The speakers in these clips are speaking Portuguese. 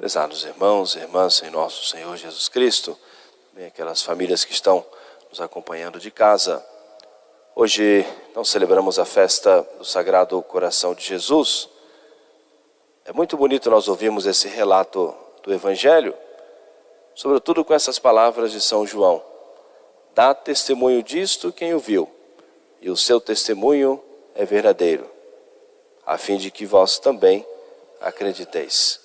Prezados irmãos e irmãs em nosso Senhor Jesus Cristo, bem aquelas famílias que estão nos acompanhando de casa. Hoje nós celebramos a festa do Sagrado Coração de Jesus. É muito bonito nós ouvirmos esse relato do Evangelho, sobretudo com essas palavras de São João. Dá testemunho disto quem o viu, e o seu testemunho é verdadeiro, a fim de que vós também acrediteis.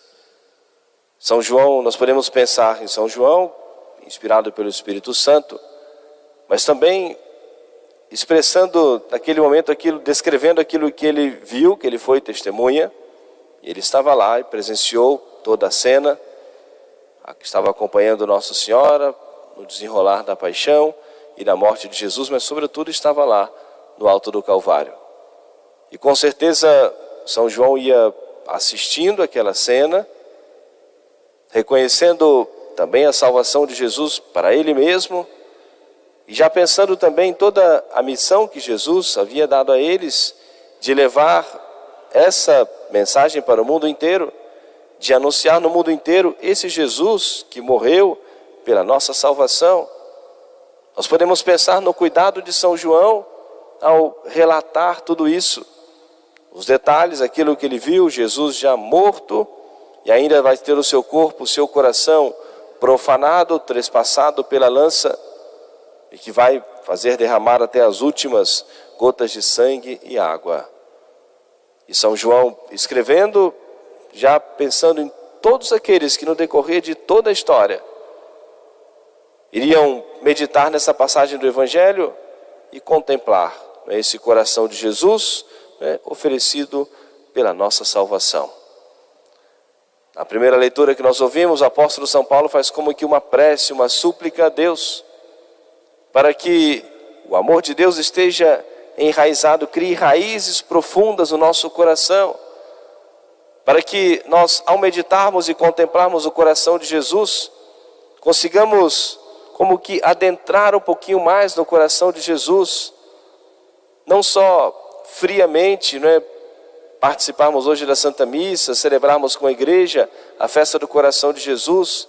São João, nós podemos pensar em São João, inspirado pelo Espírito Santo, mas também expressando naquele momento aquilo, descrevendo aquilo que ele viu, que ele foi testemunha, ele estava lá e presenciou toda a cena, estava acompanhando Nossa Senhora no desenrolar da paixão e da morte de Jesus, mas sobretudo estava lá no alto do Calvário. E com certeza São João ia assistindo aquela cena, reconhecendo também a salvação de Jesus para ele mesmo, e já pensando também toda a missão que Jesus havia dado a eles de levar essa mensagem para o mundo inteiro, de anunciar no mundo inteiro esse Jesus que morreu pela nossa salvação. Nós podemos pensar no cuidado de São João ao relatar tudo isso. Os detalhes, aquilo que ele viu, Jesus já morto, e ainda vai ter o seu corpo, o seu coração profanado, trespassado pela lança, e que vai fazer derramar até as últimas gotas de sangue e água. E São João escrevendo, já pensando em todos aqueles que no decorrer de toda a história iriam meditar nessa passagem do Evangelho e contemplar né, esse coração de Jesus né, oferecido pela nossa salvação. Na primeira leitura que nós ouvimos, o apóstolo São Paulo faz como que uma prece, uma súplica a Deus, para que o amor de Deus esteja enraizado, crie raízes profundas no nosso coração, para que nós, ao meditarmos e contemplarmos o coração de Jesus, consigamos como que adentrar um pouquinho mais no coração de Jesus, não só friamente, não é, participarmos hoje da Santa Missa, celebrarmos com a igreja a festa do coração de Jesus,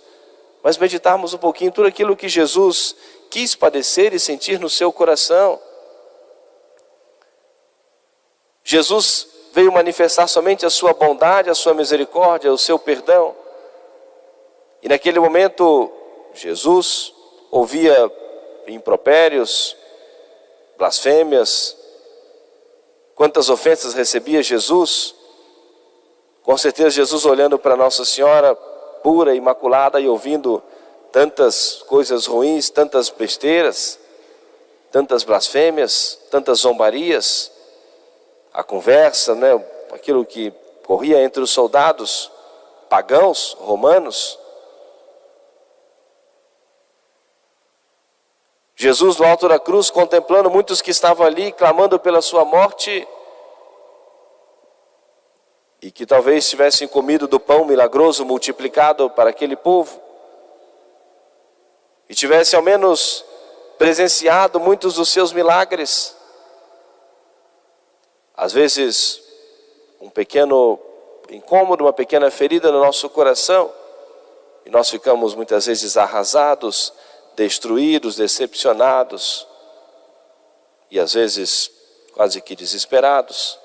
mas meditarmos um pouquinho tudo aquilo que Jesus quis padecer e sentir no seu coração. Jesus veio manifestar somente a sua bondade, a sua misericórdia, o seu perdão. E naquele momento, Jesus ouvia impropérios, blasfêmias, Quantas ofensas recebia Jesus? Com certeza, Jesus olhando para Nossa Senhora pura, imaculada e ouvindo tantas coisas ruins, tantas besteiras, tantas blasfêmias, tantas zombarias, a conversa, né, aquilo que corria entre os soldados pagãos romanos. Jesus, no alto da cruz, contemplando muitos que estavam ali, clamando pela sua morte, e que talvez tivessem comido do pão milagroso multiplicado para aquele povo, e tivessem ao menos presenciado muitos dos seus milagres. Às vezes, um pequeno incômodo, uma pequena ferida no nosso coração, e nós ficamos muitas vezes arrasados, destruídos, decepcionados e às vezes quase que desesperados.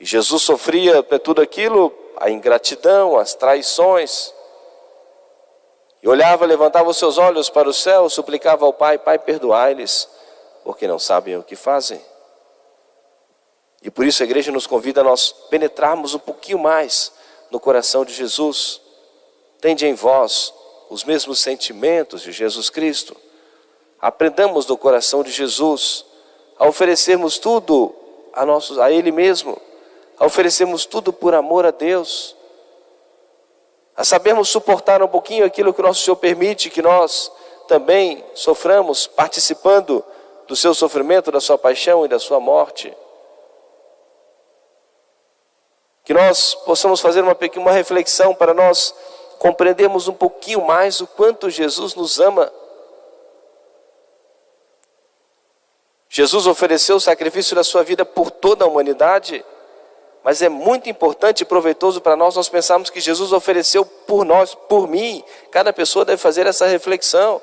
E Jesus sofria de tudo aquilo, a ingratidão, as traições. E olhava, levantava os seus olhos para o céu, suplicava ao Pai: Pai, perdoai-lhes, porque não sabem o que fazem. E por isso a igreja nos convida a nós penetrarmos um pouquinho mais no coração de Jesus. Tende em vós os mesmos sentimentos de Jesus Cristo. Aprendamos do coração de Jesus a oferecermos tudo a, nossos, a Ele mesmo, a oferecermos tudo por amor a Deus, a sabermos suportar um pouquinho aquilo que o nosso Senhor permite que nós também soframos, participando do seu sofrimento, da sua paixão e da sua morte. Que nós possamos fazer uma, uma reflexão para nós compreendemos um pouquinho mais o quanto Jesus nos ama. Jesus ofereceu o sacrifício da sua vida por toda a humanidade, mas é muito importante e proveitoso para nós nós pensarmos que Jesus ofereceu por nós, por mim. Cada pessoa deve fazer essa reflexão.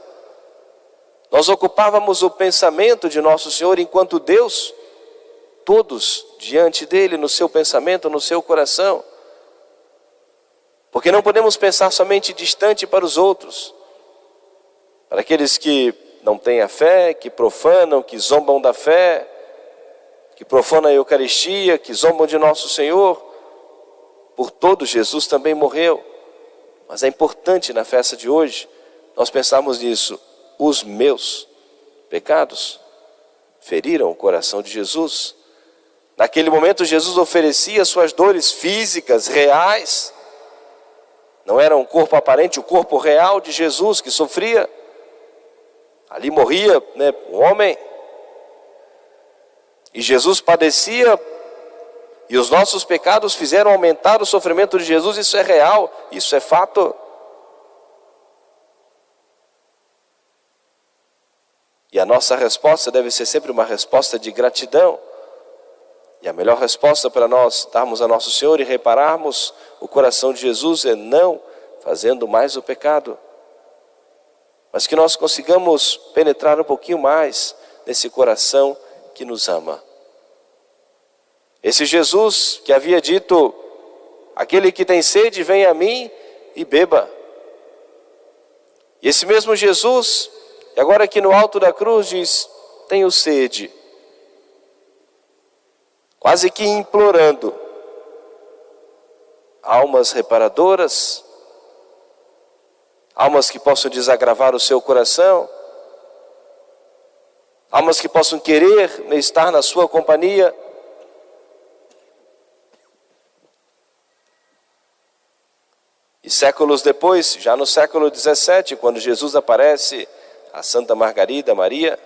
Nós ocupávamos o pensamento de nosso Senhor enquanto Deus, todos diante dele, no seu pensamento, no seu coração. Porque não podemos pensar somente distante para os outros, para aqueles que não têm a fé, que profanam, que zombam da fé, que profanam a Eucaristia, que zombam de nosso Senhor. Por todos, Jesus também morreu. Mas é importante na festa de hoje nós pensarmos nisso. Os meus pecados feriram o coração de Jesus. Naquele momento, Jesus oferecia suas dores físicas, reais. Não era um corpo aparente, o corpo real de Jesus que sofria. Ali morria né, um homem e Jesus padecia, e os nossos pecados fizeram aumentar o sofrimento de Jesus, isso é real, isso é fato. E a nossa resposta deve ser sempre uma resposta de gratidão. E a melhor resposta para nós darmos a nosso Senhor e repararmos o coração de Jesus é não fazendo mais o pecado, mas que nós consigamos penetrar um pouquinho mais nesse coração que nos ama. Esse Jesus que havia dito: aquele que tem sede, vem a mim e beba. E esse mesmo Jesus, agora aqui no alto da cruz, diz: tenho sede. Quase que implorando, almas reparadoras, almas que possam desagravar o seu coração, almas que possam querer estar na sua companhia. E séculos depois, já no século 17, quando Jesus aparece a Santa Margarida Maria,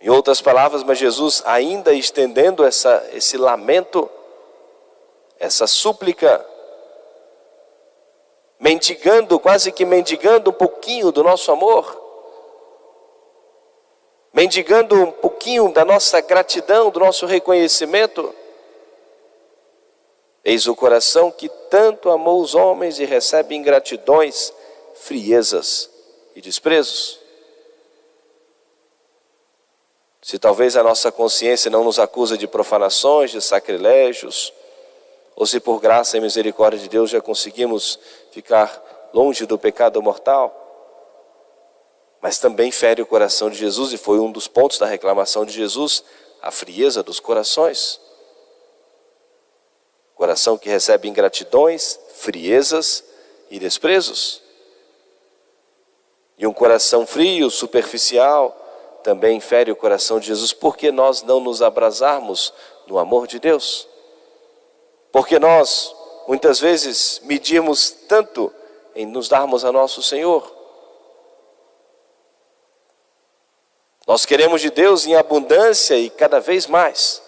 em outras palavras, mas Jesus ainda estendendo essa, esse lamento, essa súplica, mendigando, quase que mendigando um pouquinho do nosso amor, mendigando um pouquinho da nossa gratidão, do nosso reconhecimento. Eis o coração que tanto amou os homens e recebe ingratidões, friezas e desprezos. Se talvez a nossa consciência não nos acusa de profanações, de sacrilégios, ou se por graça e misericórdia de Deus já conseguimos ficar longe do pecado mortal, mas também fere o coração de Jesus, e foi um dos pontos da reclamação de Jesus, a frieza dos corações. Coração que recebe ingratidões, friezas e desprezos. E um coração frio, superficial, também fere o coração de Jesus, porque nós não nos abrasarmos no amor de Deus. Porque nós, muitas vezes, medimos tanto em nos darmos a nosso Senhor, Nós queremos de Deus em abundância e cada vez mais.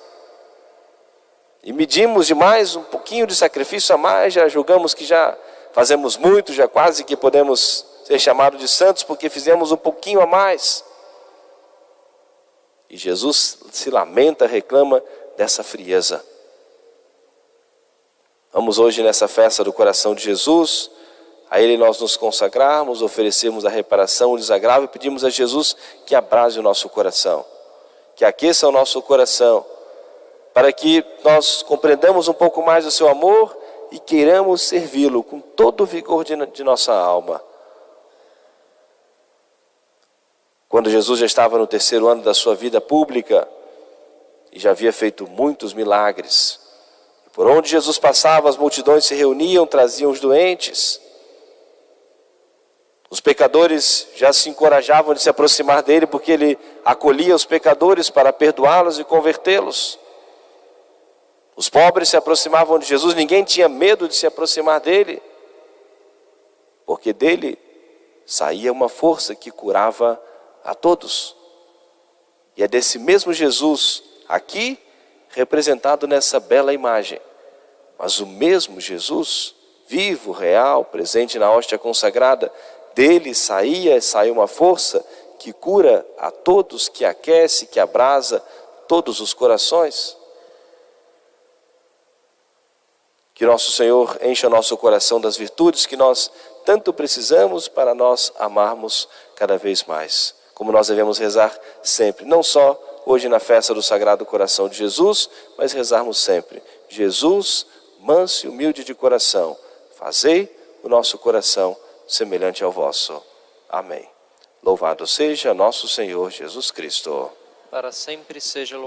E medimos demais um pouquinho de sacrifício a mais, já julgamos que já fazemos muito, já quase que podemos ser chamados de santos porque fizemos um pouquinho a mais. E Jesus se lamenta, reclama dessa frieza. Vamos hoje nessa festa do coração de Jesus a Ele nós nos consagrarmos, oferecemos a reparação, o desagravo e pedimos a Jesus que abrase o nosso coração, que aqueça o nosso coração, para que nós compreendamos um pouco mais o Seu amor e queiramos servi-lo com todo o vigor de, de nossa alma. Quando Jesus já estava no terceiro ano da sua vida pública e já havia feito muitos milagres, por onde Jesus passava, as multidões se reuniam, traziam os doentes. Os pecadores já se encorajavam de se aproximar dele porque ele acolhia os pecadores para perdoá-los e convertê-los. Os pobres se aproximavam de Jesus, ninguém tinha medo de se aproximar dele, porque dele saía uma força que curava a todos. E é desse mesmo Jesus aqui representado nessa bela imagem, mas o mesmo Jesus, vivo, real, presente na hóstia consagrada, dele saía, saiu uma força que cura a todos, que aquece, que abrasa todos os corações. Que nosso Senhor encha nosso coração das virtudes que nós tanto precisamos para nós amarmos cada vez mais. Como nós devemos rezar sempre, não só hoje na festa do Sagrado Coração de Jesus, mas rezarmos sempre. Jesus, manso e humilde de coração, fazei o nosso coração semelhante ao vosso. Amém. Louvado seja nosso Senhor Jesus Cristo. Para sempre seja louvado.